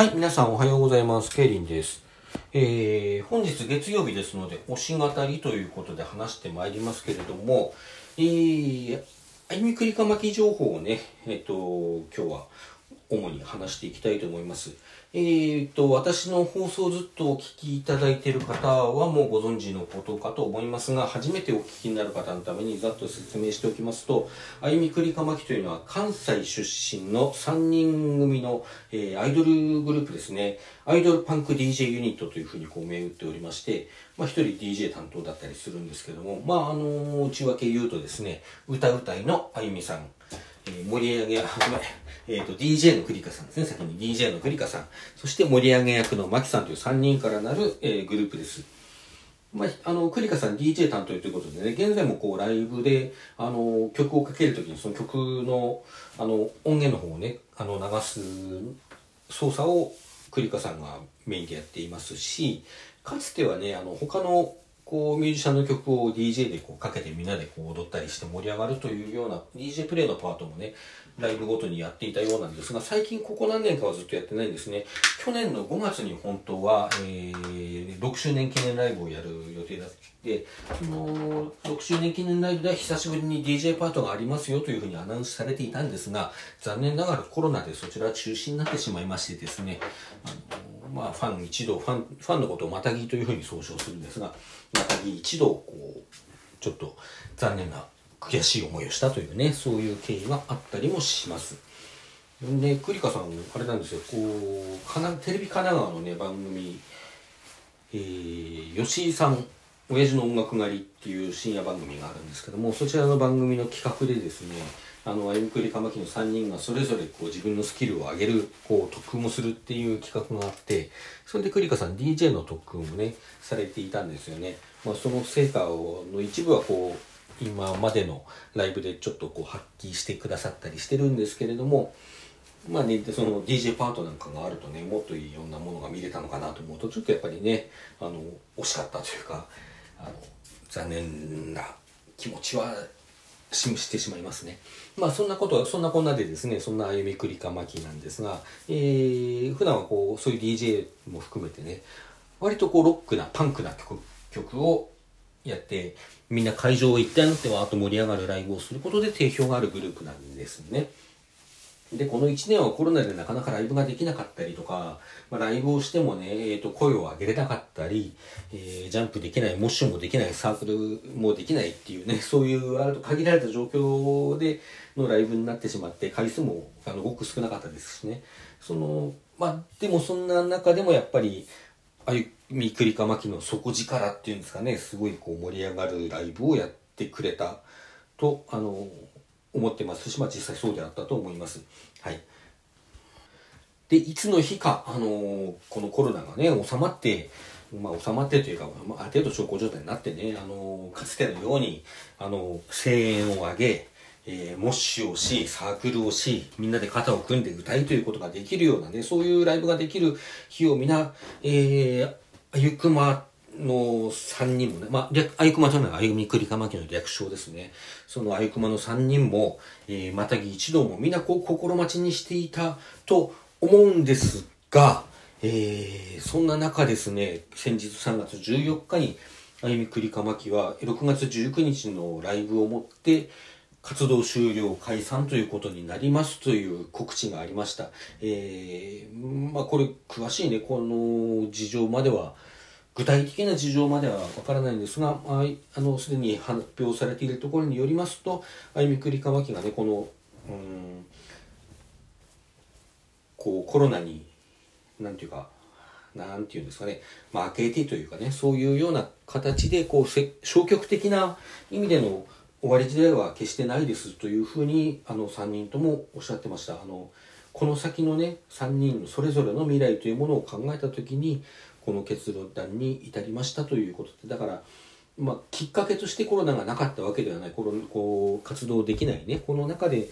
はい、皆さんおはようございます。ケイリンです。えー、本日月曜日ですので、推し語りということで話してまいりますけれども、えー、あゆみくりかまき情報をね、えっ、と、今日は主に話していきたいと思います。えー、と、私の放送ずっとお聞きいただいている方はもうご存知のことかと思いますが、初めてお聞きになる方のためにざっと説明しておきますと、あゆみくりかまきというのは関西出身の3人組の、えーアイドルグループですね。アイドルパンク DJ ユニットというふうにこう銘打っておりまして、まあ一人 DJ 担当だったりするんですけども、まああの内訳言うとですね、歌うたいのあゆみさん、えー盛り上げ、ごめん、えっ、と、DJ のクリカさんですね。先に DJ のクリカさん。そして盛り上げ役のマキさんという3人からなる、えーグループです。まあ、あの、クリカさん DJ 担当ということでね、現在もこうライブで、あの、曲をかけるときにその曲の、あの、音源の方をね、あの、流す操作をクリカさんがメインでやっていますし、かつてはね、あの、他のこうミュージシャンの曲を DJ でこうかけてみんなでこう踊ったりして盛り上がるというような DJ プレイのパートもね、ライブごとにやっていたようなんですが、最近ここ何年かはずっとやってないんですね。去年の5月に本当は、えー、6周年記念ライブをやる予定だって、その6周年記念ライブでは久しぶりに DJ パートがありますよというふうにアナウンスされていたんですが、残念ながらコロナでそちら中止になってしまいましてですね、あのまあ、ファン一同ファン、ファンのことをまたぎというふうに総称するんですが、またぎ一同、こう、ちょっと残念な悔しい思いをしたというね、そういう経緯があったりもします。で、栗花さん、あれなんですよ、こう、かなテレビ神奈川のね、番組、えー、吉井さん、親父の音楽狩りっていう深夜番組があるんですけども、そちらの番組の企画でですね、あの、あゆみくりかまきの3人がそれぞれこう自分のスキルを上げる、こう、特訓をするっていう企画があって、それで栗花さん DJ の特訓をね、されていたんですよね。まあ、その成果をの一部はこう、今までのライブでちょっとこう発揮してくださったりしてるんですけれども、まあね、その DJ パートなんかがあるとね、もっといろんなものが見れたのかなと思うと、ちょっとやっぱりね、あの、惜しかったというか、あの、残念な気持ちはししてしまいますね。まあそんなことは、そんなこんなでですね、そんな歩みくりかまきなんですが、えー、普段はこう、そういう DJ も含めてね、割とこう、ロックな、パンクな曲、曲をやって、みんな会場を一体になっては、あと盛り上がるライブをすることで定評があるグループなんですね。で、この1年はコロナでなかなかライブができなかったりとか、まあ、ライブをしてもね、えー、と声を上げれなかったり、えージャンプできない、モッションもできない、サークルもできないっていうね、そういうあると限られた状況でのライブになってしまって、回数もあのごく少なかったですしね。その、まあ、でもそんな中でもやっぱり、あゆみくりかまきの底力っていうんですかね、すごいこう盛り上がるライブをやってくれたと、あの、思ってますし、まあ実際そうであったと思います。はい。で、いつの日か、あのーこのコロナがね、収まって、まあ収まってというか、まあ、ある程度小康状態になってね、あのーかつてのように、あのー声援を上げ、えーモッシュをし、サークルをし、みんなで肩を組んで歌いということができるようなね、そういうライブができる日を皆、えー、あゆくまの3人もね、まあ、あゆくまというのはあゆみくりかまきの略称ですね。そのあゆくまの3人も、えー、またぎ一同もみんなこう心待ちにしていたと思うんですが、えー、そんな中ですね、先日3月14日にあゆみくりかまきは6月19日のライブをもって活動終了解散ということになりますという告知がありました。えー、まあこれ詳しいね、この事情までは具体的な事情まではわからないんですが、ああの、すでに発表されているところによりますと、あゆみくりかまきがね、この、うん、こう、コロナに、なんていうか、なんていうんですかね、まあ、明けてというかね、そういうような形で、こう、消極的な意味での終わりでは決してないですというふうに、あの、3人ともおっしゃってました。あの、この先のね、3人それぞれの未来というものを考えたときに、この結論に至りましたということで、だから、まあ、きっかけとしてコロナがなかったわけではない、コロこう活動できないね、この中で、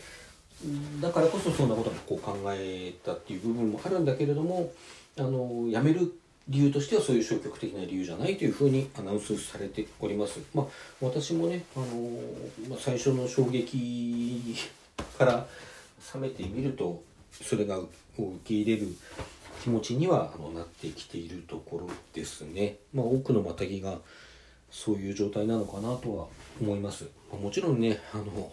だからこそそんなことがこう考えたっていう部分もあるんだけれども、あの、辞める理由としてはそういう消極的な理由じゃないというふうにアナウンスされております。まあ、私もね、あの、まあ、最初の衝撃から冷めてみると、それが受け入れる気持ちにはなってきているところですね。まあ、多くのマタギがそういう状態なのかなとは思います。ま、もちろんね、あの、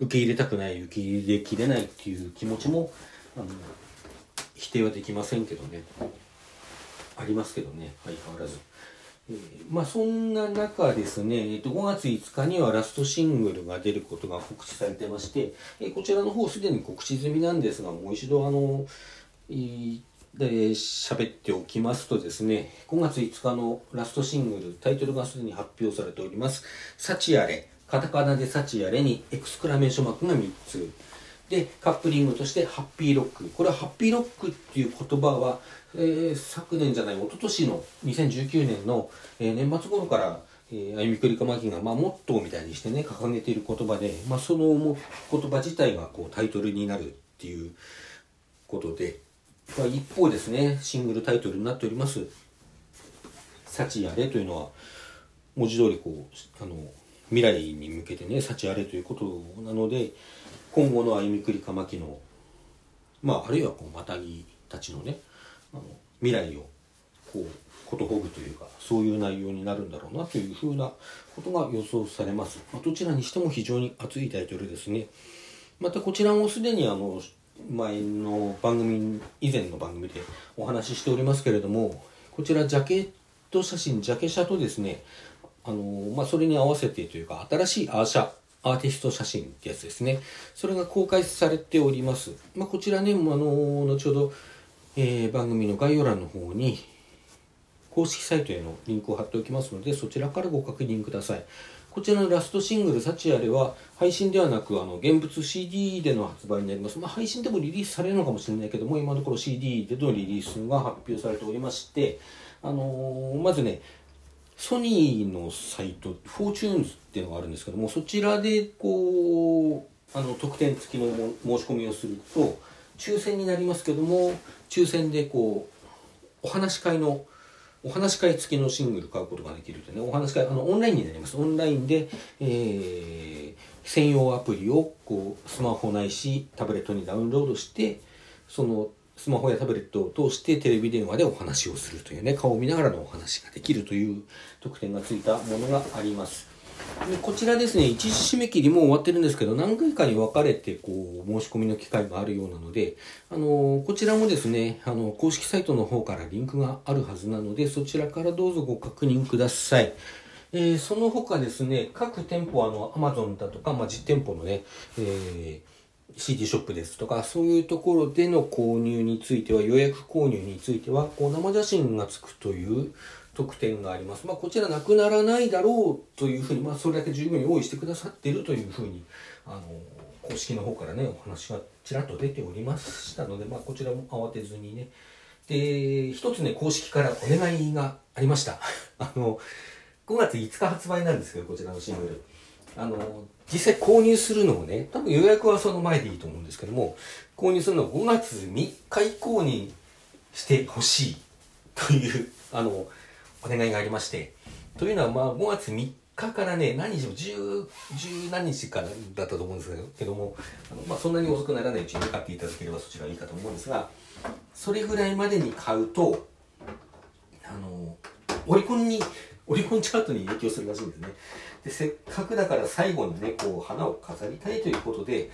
受け入れたくない、受け入れきれないっていう気持ちも、あの、否定はできませんけどね。ありますけどね、相変わらず。えー、まあそんな中ですね、えー、と5月5日にはラストシングルが出ることが告知されてまして、えー、こちらの方すでに告知済みなんですが、もう一度あの、で喋っておきますとですね、5月5日のラストシングル、タイトルがすでに発表されております。サチアレ、カタカナでサチアレにエクスクラメーションマークが3つ。で、カップリングとしてハッピーロック。これはハッピーロックっていう言葉は、えー、昨年じゃない、一昨年の2019年の、えー、年末頃から、えー、あゆみくりかまきが、まあ、モットーみたいにしてね、掲げている言葉で、まあ、その言葉自体がこうタイトルになるっていうことで、まあ、一方ですね、シングルタイトルになっております、幸あれというのは、文字通りこう、あの、未来に向けてね、幸あれということなので、今後の歩みくりかまきの、まあ、あるいはこう、またぎたちのね、あの未来をこうことほぐというかそういう内容になるんだろうなというふうなことが予想されます、まあ、どちらにしても非常に熱いタイトルですね。またこちらもすでにあの前の番組以前の番組でお話ししておりますけれどもこちらジャケット写真ジャケ写とですねあの、まあ、それに合わせてというか新しいアーシャアーティスト写真ってやつですね。それが公開されております、まあ、こちらねあの後ほどえー、番組の概要欄の方に公式サイトへのリンクを貼っておきますのでそちらからご確認ください。こちらのラストシングル「サチアレ」は配信ではなくあの現物 CD での発売になります、まあ、配信でもリリースされるのかもしれないけども今のところ CD でのリリースが発表されておりましてあのー、まずねソニーのサイト、フォーチューンズっていうのがあるんですけども、そちらでこう、あの、特典付きの申し込みをすると、抽選になりますけども抽選でこうお話し会のお話し会付きのシングル買うことができるとねお話し会あのオンラインになります。オンラインで、えー、専用アプリをこうスマホないしタブレットにダウンロードしてそのスマホやタブレットを通してテレビ電話でお話をするというね顔を見ながらのお話ができるという特典がついたものがあります。こちらですね、一時締め切りも終わってるんですけど、何回かに分かれて、こう、申し込みの機会があるようなので、あの、こちらもですね、あの、公式サイトの方からリンクがあるはずなので、そちらからどうぞご確認ください。えー、その他ですね、各店舗、あの、Amazon だとか、まあ、実店舗のね、えー、CD ショップですとか、そういうところでの購入については、予約購入については、こう生写真がつくという、特典があります。まあ、こちらなくならないだろうというふうに、まあ、それだけ十分に用意してくださっているというふうに、あの、公式の方からね、お話がちらっと出ておりましたので、まあ、こちらも慌てずにね。で、一つね、公式からお願いがありました。あの、5月5日発売なんですけど、こちらのシングル。あの、実際購入するのをね、多分予約はその前でいいと思うんですけども、購入するのを5月3日以降にしてほしいという、あの、お願いがありまして、というのはまあ5月3日からね、何日も10、10何日からだったと思うんですけども、あのまあ、そんなに遅くならないうちに買っていただければそちらがいいかと思うんですが、それぐらいまでに買うと、あの、オリコンに、オリコンチャートに影響するらしいんですね。で、せっかくだから最後にね、こう、花を飾りたいということで、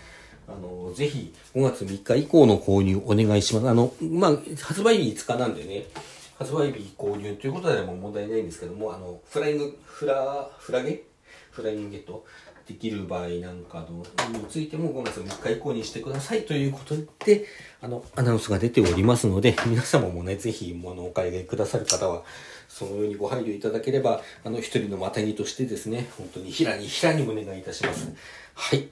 あの、ぜひ5月3日以降の購入お願いします。あの、まあ、発売日5日なんでね、発売日購入ということでも問題ないんですけども、あの、フライング、フラ、フラゲ？フライングゲットできる場合なんかのについても5月3日以降にしてくださいということで、あの、アナウンスが出ておりますので、皆様もね、ぜひ、あの、お買い上げくださる方は、そのようにご配慮いただければ、あの、一人のまたぎとしてですね、本当に平に平にお願いいたします。はい。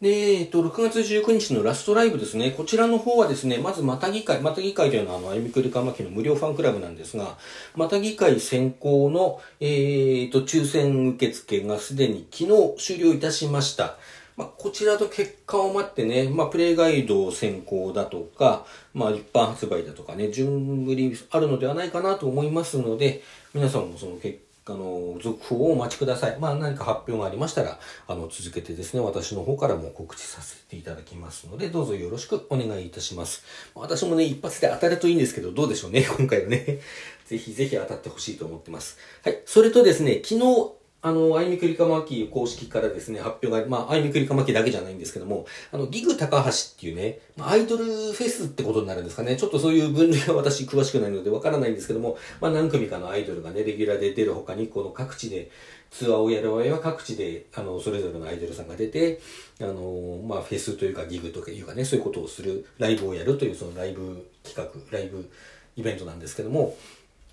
で、えっと、6月19日のラストライブですね。こちらの方はですね、まず、またぎ会、またぎ会というのは、あの、あゆみくりかまきの無料ファンクラブなんですが、またぎ会先行の、えっと、抽選受付がすでに昨日終了いたしました。まあ、こちらと結果を待ってね、まあ、プレイガイド先行だとか、まあ、一般発売だとかね、順繰りあるのではないかなと思いますので、皆さんもその結あの、続報をお待ちください。まあ何か発表がありましたら、あの、続けてですね、私の方からも告知させていただきますので、どうぞよろしくお願いいたします。私もね、一発で当たるといいんですけど、どうでしょうね、今回はね。ぜひぜひ当たってほしいと思ってます。はい。それとですね、昨日、あの、あいみくりかまき公式からですね、発表が、まあ、あいみくりかまきだけじゃないんですけども、あの、ギグ高橋っていうね、ま、アイドルフェスってことになるんですかね。ちょっとそういう分類は私詳しくないのでわからないんですけども、まあ、何組かのアイドルがね、レギュラーで出る他に、この各地で、ツアーをやる場合は各地で、あの、それぞれのアイドルさんが出て、あの、まあ、フェスというかギグというかね、そういうことをする、ライブをやるという、そのライブ企画、ライブイベントなんですけども、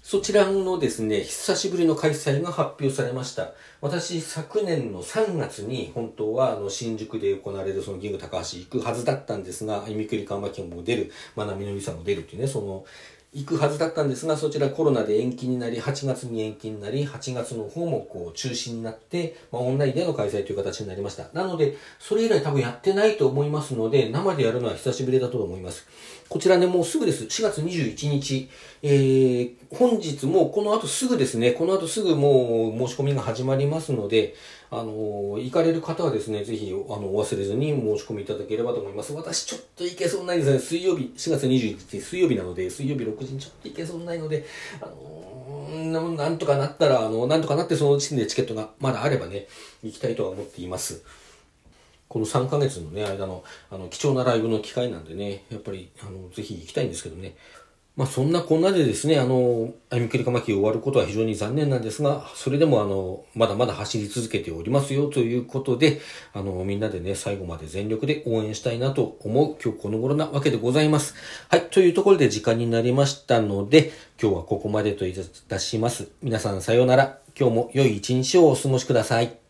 そちらのですね、久しぶりの開催が発表されました。私、昨年の3月に本当はあの新宿で行われるそのギグ高橋行くはずだったんですが、あゆみくりかんまきも出る、まなみのりさんも出るっていうね、その、行くはずだったんですが、そちらコロナで延期になり、8月に延期になり、8月の方もこう中止になって、まあ、オンラインでの開催という形になりました。なので、それ以来多分やってないと思いますので、生でやるのは久しぶりだと思います。こちらね、もうすぐです。4月21日。えー、本日もこの後すぐですね、この後すぐもう申し込みが始まりますので、あの、行かれる方はですね、ぜひ、あの、お忘れずに申し込みいただければと思います。私、ちょっと行けそうないですね。水曜日、4月21日、水曜日なので、水曜日6時にちょっと行けそうないので、あのなんとかなったら、あの、なんとかなってその時点でチケットがまだあればね、行きたいとは思っています。この3ヶ月のね、間の、あの、貴重なライブの機会なんでね、やっぱり、あの、ぜひ行きたいんですけどね。まあそんなこんなでですね、あの、あみくりかまき終わることは非常に残念なんですが、それでもあの、まだまだ走り続けておりますよということで、あの、みんなでね、最後まで全力で応援したいなと思う今日この頃なわけでございます。はい、というところで時間になりましたので、今日はここまでといたします。皆さんさようなら。今日も良い一日をお過ごしください。